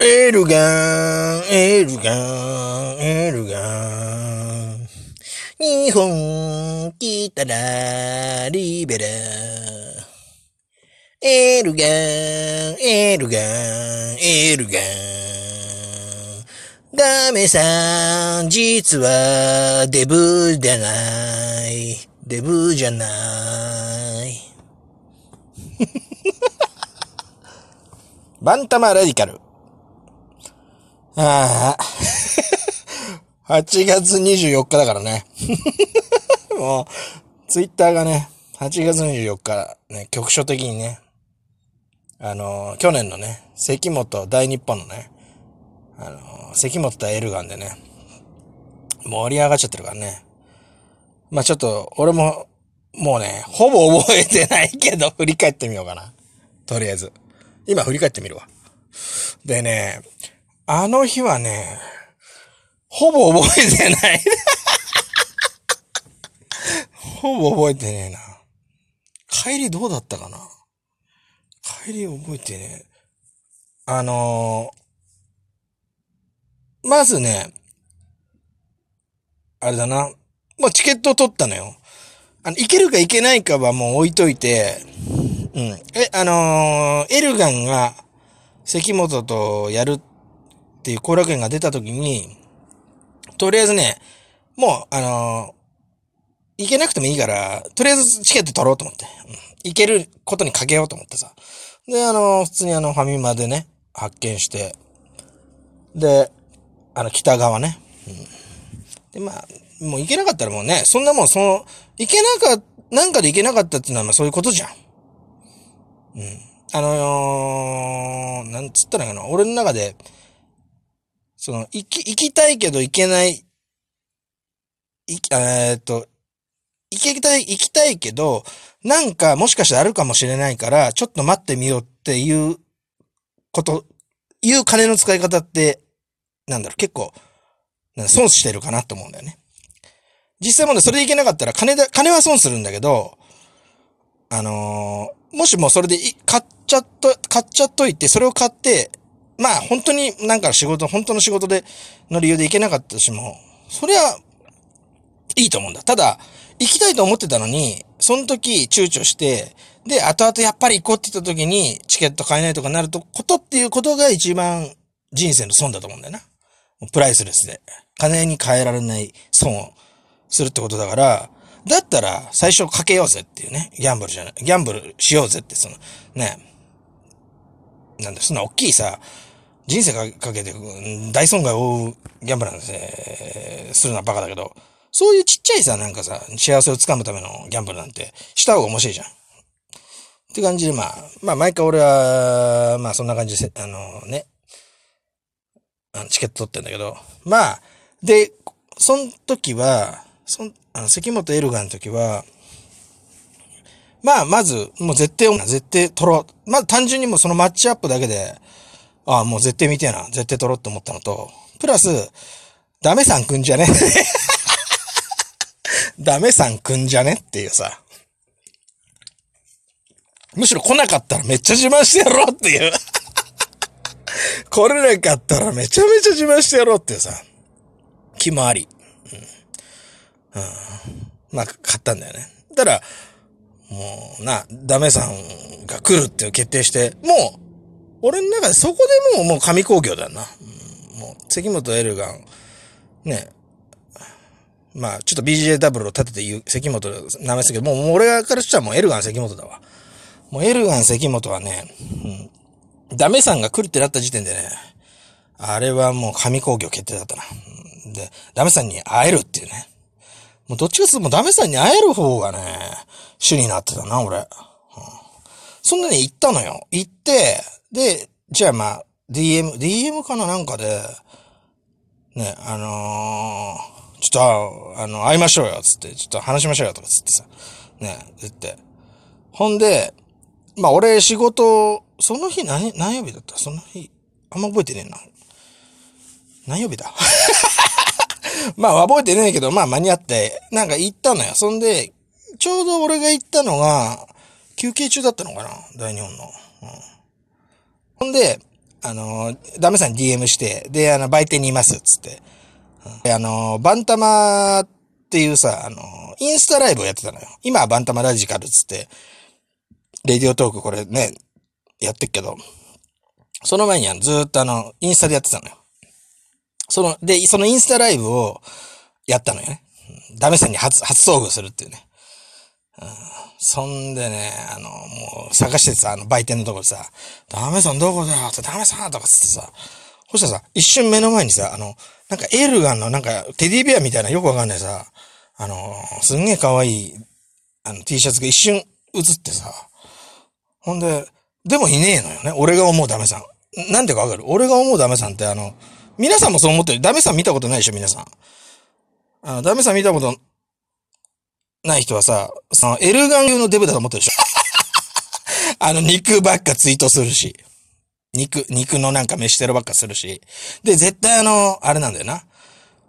エルガン、エルガン、エルガン。日本来たらリベラ。エルガン、エルガン、エルガン。ダメさん、実はデブじゃない。デブじゃない。バンタマラディカル。ああ。8月24日だからね。もう、ツイッターがね、8月24日、ね、局所的にね、あの去年のね、関本大日本のね、あの関本対エルガンでね、盛り上がっちゃってるからね。まあちょっと、俺も、もうね、ほぼ覚えてないけど、振り返ってみようかな。とりあえず。今振り返ってみるわ。でね、あの日はね、ほぼ覚えてない。ほぼ覚えてねえな。帰りどうだったかな帰り覚えてねえ。あのー、まずね、あれだな。もうチケットを取ったのよ。あの、行けるか行けないかはもう置いといて、うん。え、あのー、エルガンが関本とやるっっていう後楽園が出た時に、とりあえずね、もう、あのー行けなくてもいいから、とりあえずチケット取ろうと思って。行けることにかけようと思ってさ。で、あのー普通にあの、ファミマでね、発見して、で、あの、北側ね。うん、で、まあ、もう行けなかったらもうね、そんなもん、その、行けなか、なんかで行けなかったっていうのはまあそういうことじゃん。うん。あのー、なんつったらいいかな、俺の中で、その、行き、行きたいけど行けない、いき、えっと、行きたい、行きたいけど、なんかもしかしたらあるかもしれないから、ちょっと待ってみようっていうこと、いう金の使い方って、なんだろう、結構、損してるかなと思うんだよね。実際もね、それでいけなかったら金だ、金は損するんだけど、あのーもしもそれで買っちゃっと、買っちゃっといて、それを買って、まあ本当になんか仕事、本当の仕事で、の理由で行けなかったしても、それは、いいと思うんだ。ただ、行きたいと思ってたのに、その時躊躇して、で、後々やっぱり行こうって言った時に、チケット買えないとかなると、ことっていうことが一番人生の損だと思うんだよな。プライスレスで。金に変えられない損をするってことだから、だったら最初かけようぜっていうね。ギャンブルじゃない。ギャンブルしようぜって、その、ね。なんだ、そんな大きいさ、人生かけて大損害を負うギャンブルなんて、すね。するのはバカだけど、そういうちっちゃいさ、なんかさ、幸せをつかむためのギャンブルなんて、した方が面白いじゃん。って感じで、まあ、まあ、毎回俺は、まあ、そんな感じで、あのね、あのチケット取ってんだけど、まあ、で、その時は、そん、あの、関本エルガンの時は、まあ、まず、もう絶対、絶対取ろう。まず単純にもうそのマッチアップだけで、ああ、もう絶対見てえな。絶対取ろうって思ったのと、プラス、ダメさんくんじゃね？ダメさんくんじゃね？っていうさ。むしろ来なかったらめっちゃ自慢してやろうっていう。来れなかったらめちゃめちゃ自慢してやろうっていうさ。気もあり。うん。うん。まあ、買ったんだよね。たら、もうな、ダメさんが来るっていう決定して、もう、俺の中でそこでもう、もう神工業だな。うんもう、関本エルガン、ね、まあ、ちょっと BJW を立てて言う、関本、名前すけど、もう俺からしたらもうエルガン関本だわ。もうエルガン関本はね、うん、ダメさんが来るってなった時点でね、あれはもう神工業決定だったな。で、ダメさんに会えるっていうね。もうどっちかっていうともうダメさんに会える方がね、主になってたな、俺。うんそんなに行ったのよ。行って、で、じゃあまあ、DM、DM かななんかで、ね、あのーちょっと、あの、会いましょうよ、つって、ちょっと話しましょうよ、とかつってさ、ね、言って。ほんで、まあ俺仕事、その日何、何曜日だった？その日、あんま覚えてねえな。何曜日だ？まあ覚えてねえけど、まあ間に合って、なんか行ったのよ。そんで、ちょうど俺が行ったのが、休憩中だったのかな？大日本の。うん、ほんで、あの、ダメさんに DM して、で、あの、売店にいます、つって。で、あの、バンタマっていうさ、あの、インスタライブをやってたのよ。今はバンタマラジカルつって、レディオトークこれね、やってっけど、その前にあのずっとあの、インスタでやってたのよ。その、で、そのインスタライブをやったのよね。ダメさんに初、初遭遇するっていうね。そんでね、あの、もう探してさ、あの売店のとこでさ、ダメさんどこだよってダメさんとかつってさ、そしたらさ、一瞬目の前にさ、あの、なんかエルガンのなんかテディベアみたいなよくわかんないさ、あの、すんげえ可愛い、あの T シャツが一瞬映ってさ、ほんで、でもいねえのよね。俺が思うダメさん。なんでかわかる？俺が思うダメさんってあの、皆さんもそう思ってる。ダメさん見たことないでしょ、皆さん。あの、ダメさん見たことない人はさ、その、エルガン流のデブだと思ってるでしょ。あの、肉ばっかツイートするし。肉、肉のなんか飯テロばっかするし。で、絶対あの、あれなんだよな。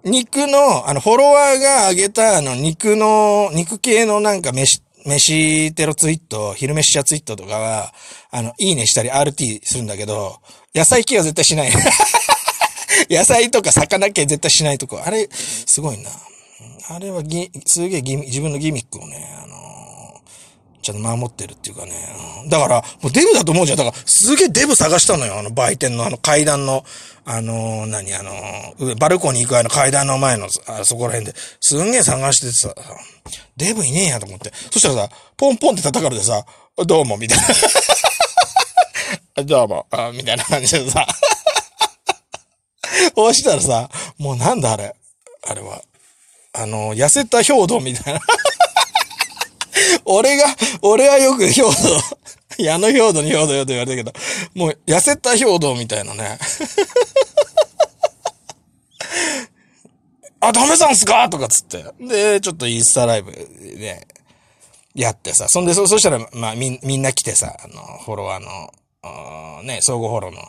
肉の、あの、フォロワーが上げた、あの、肉の、肉系のなんか飯、飯テロツイート、昼飯茶ツイートとかは、あの、いいねしたり RT するんだけど、野菜系は絶対しない。野菜とか魚系絶対しないとこ。あれ、すごいな。あれはぎ、すげえ自分のギミックをね、あのちゃんと守ってるっていうかね。だから、もうデブだと思うじゃん。だから、すげえデブ探したのよ。あの、売店のあの階段の、あのー、何、あのー、バルコニー行くあの階段の前の、あそこら辺で、すんげえ探しててさ、デブいねえやと思って。そしたらさ、ポンポンって叩かれてさ、どうも、みたいな。どうも、あみたいな感じでさ。押したらさ、もうなんだあれ。あれは。あの、痩せた兵道みたいな。俺が、俺はよく兵道、矢野兵道に兵道よと言われたけど、もう痩せた兵道みたいなね。あ、ダメさんすか？とかつって。で、ちょっとインスタライブで、やってさ。そんで、そ、そしたら、まあ、み、みんな来てさ、あの、フォロワーの、ね、相互フォローの、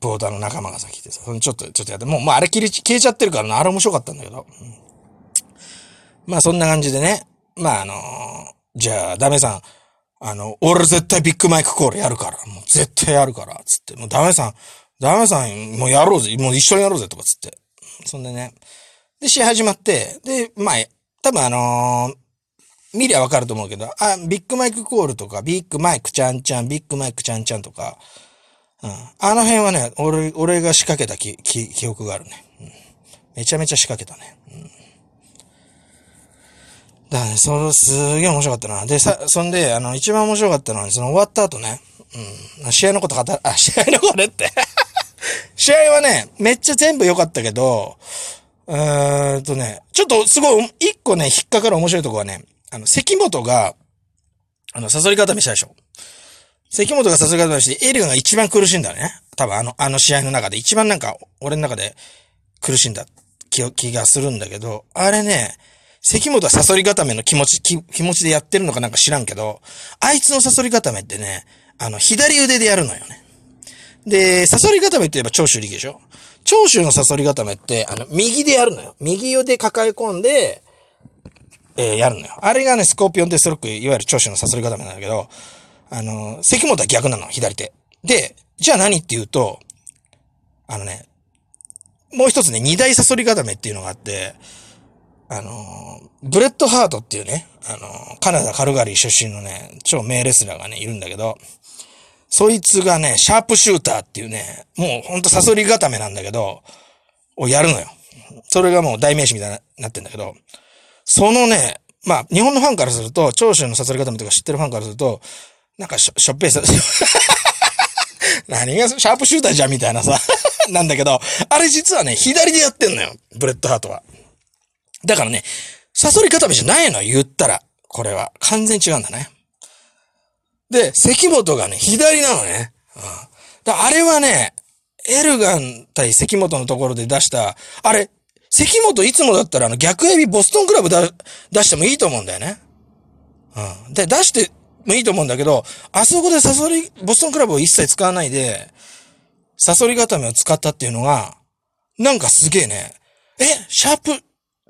ポーターの仲間がさ来てさ、そのちょっと、ちょっとやって、もう、もうあれ消え消えちゃってるからな、あれ面白かったんだけど。うん、まあ、そんな感じでね。まあ、あのー、じゃあ、ダメさん、あの、俺絶対ビッグマイクコールやるから、もう絶対やるから、つって、もうダメさん、ダメさん、もうやろうぜ、もう一緒にやろうぜ、とかつって。そんでね。で、試合始まって、で、まあ、多分あのー、見りゃわかると思うけど、あ、ビッグマイクコールとか、ビッグマイクちゃんちゃん、ビッグマイクちゃんちゃんとか、うん。あの辺はね、俺、俺が仕掛けた記記憶があるね。うん。めちゃめちゃ仕掛けたね。うん。だからね、それすげえ面白かったな。で、さ、そんで、あの、一番面白かったのは、その終わった後ね、うん。試合のこと語る、あ、試合のことって 試合はね、めっちゃ全部良かったけど、えーっとね、ちょっとすごい、一個ね、引っかかる面白いとこはね、あの、関本が、あの、サソリ固めしたでしょ。関本がサソリ固めして、エルガが一番苦しんだね。多分あの、あの試合の中で、一番なんか、俺の中で苦しんだ気気がするんだけど、あれね、関本はサソリ固めの気持ち、気気持ちでやってるのかなんか知らんけど、あいつのサソリ固めってね、あの、左腕でやるのよね。で、サソリ固めって言えば長州力でしょ？長州のサソリ固めって、あの、右でやるのよ。右腕抱え込んで、えー、やるのよ。あれがね、スコーピオンデストロック、いわゆる長州のサソリ固めなんだけど、あの、関本は逆なの、左手。で、じゃあ何って言うと、あのね、もう一つね、二大サソリ固めっていうのがあって、あの、ブレッドハートっていうね、あの、カナダ・カルガリー出身のね、超名レスラーがね、いるんだけど、そいつがね、シャープシューターっていうね、もうほんとサソリ固めなんだけど、をやるのよ。それがもう代名詞みたいになってんだけど、そのね、まあ、日本のファンからすると、長州のサソリ固めとか知ってるファンからすると、なんかしょ、しょっぺいさ、何がシャープシューターじゃんみたいなさなんだけど、あれ実はね、左でやってんのよ。ブレッドハートは。だからね、サソリ固めじゃないの言ったら。これは。完全違うんだね。で、関本がね、左なのね。うん。だあれはね、エルガン対関本のところで出した、あれ、関本いつもだったらあの逆エビボストンクラブ出してもいいと思うんだよね。うん。で、出してもいいと思うんだけど、あそこでサソリ、ボストンクラブを一切使わないで、サソリ固めを使ったっていうのが、なんかすげえね、え、シャープ、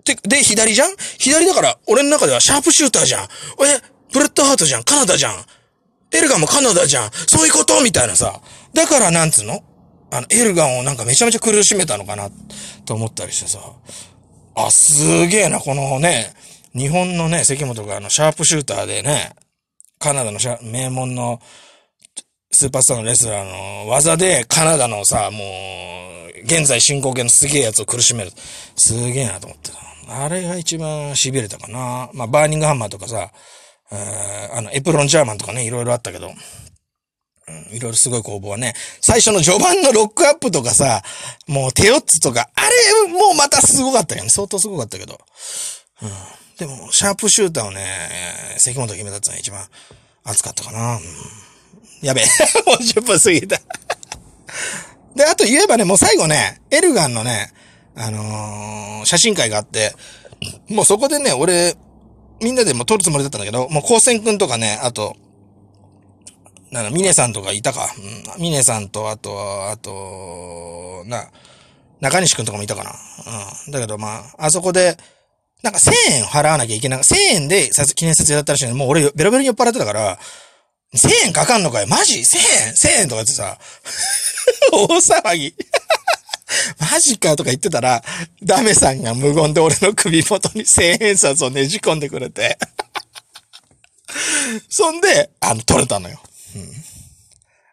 で、で、左じゃん？左だから、俺の中ではシャープシューターじゃん。え、ブレッドハートじゃん。カナダじゃん。エルガンもカナダじゃん。そういうこと？みたいなさ。だから、なんつうの？あの、エルガンをなんかめちゃめちゃ苦しめたのかな、と思ったりしてさ。あ、すげえな、このね、日本のね、関本があの、シャープシューターでね、カナダの名門のスーパースターのレスラーの技でカナダのさ、もう、現在進行形のすげえやつを苦しめる。すげえなと思ってた。あれが一番痺れたかな。まあ、バーニングハンマーとかさ、あの、エプロンジャーマンとかね、いろいろあったけど、うん、いろいろすごい攻防はね、最初の序盤のロックアップとかさ、もう手四つとか、あれ、もうまたすごかったよね。相当すごかったけど。うん。でも、シャープシューターをね、関本決めたってのは一番熱かったかな。うん、やべえ。もう10分過ぎたで、あと言えばね、もう最後ね、エルガンのね、あのー、写真会があって、もうそこでね、俺、みんなでも撮るつもりだったんだけど、もう高専くんとかね、あと、なミネさんとかいたか。うん。ミネさんと、あと、あと、な、中西くんとかもいたかな。うん。だけどまあ、あそこで、なんか1000円払わなきゃいけない。1000円で記念撮影だったらしいのにもう俺ベロベロに酔っ払ってたから、1000円かかんのかよマジ ?1000 円 ?1000 円とか言ってさ、大騒ぎ。マジかとか言ってたら、ダメさんが無言で俺の首元に千円札をねじ込んでくれて。そんで、あの、撮れたのよ。うん。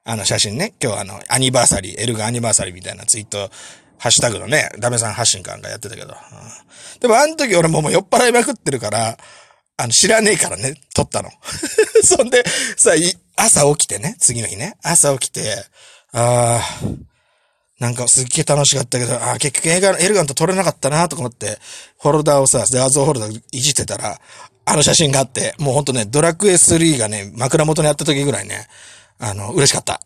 あの写真ね、今日あの、アニバーサリー、エルガアニバーサリーみたいなツイート、ハッシュタグのね、ダメさん発信かなんかやってたけど。うん、でもあの時俺ももう酔っ払いまくってるから、あの、知らねえからね、撮ったの。そんで、さ、朝起きてね、次の日ね、朝起きて、ああ、なんかすっげえ楽しかったけど、ああ、結局映画、エレガント撮れなかったなとか思って、ホルダーをさ、画像フォルダーいじってたら、あの写真があって、もうほんとね、ドラクエ3がね、枕元にあった時ぐらいね、あの、嬉しかった。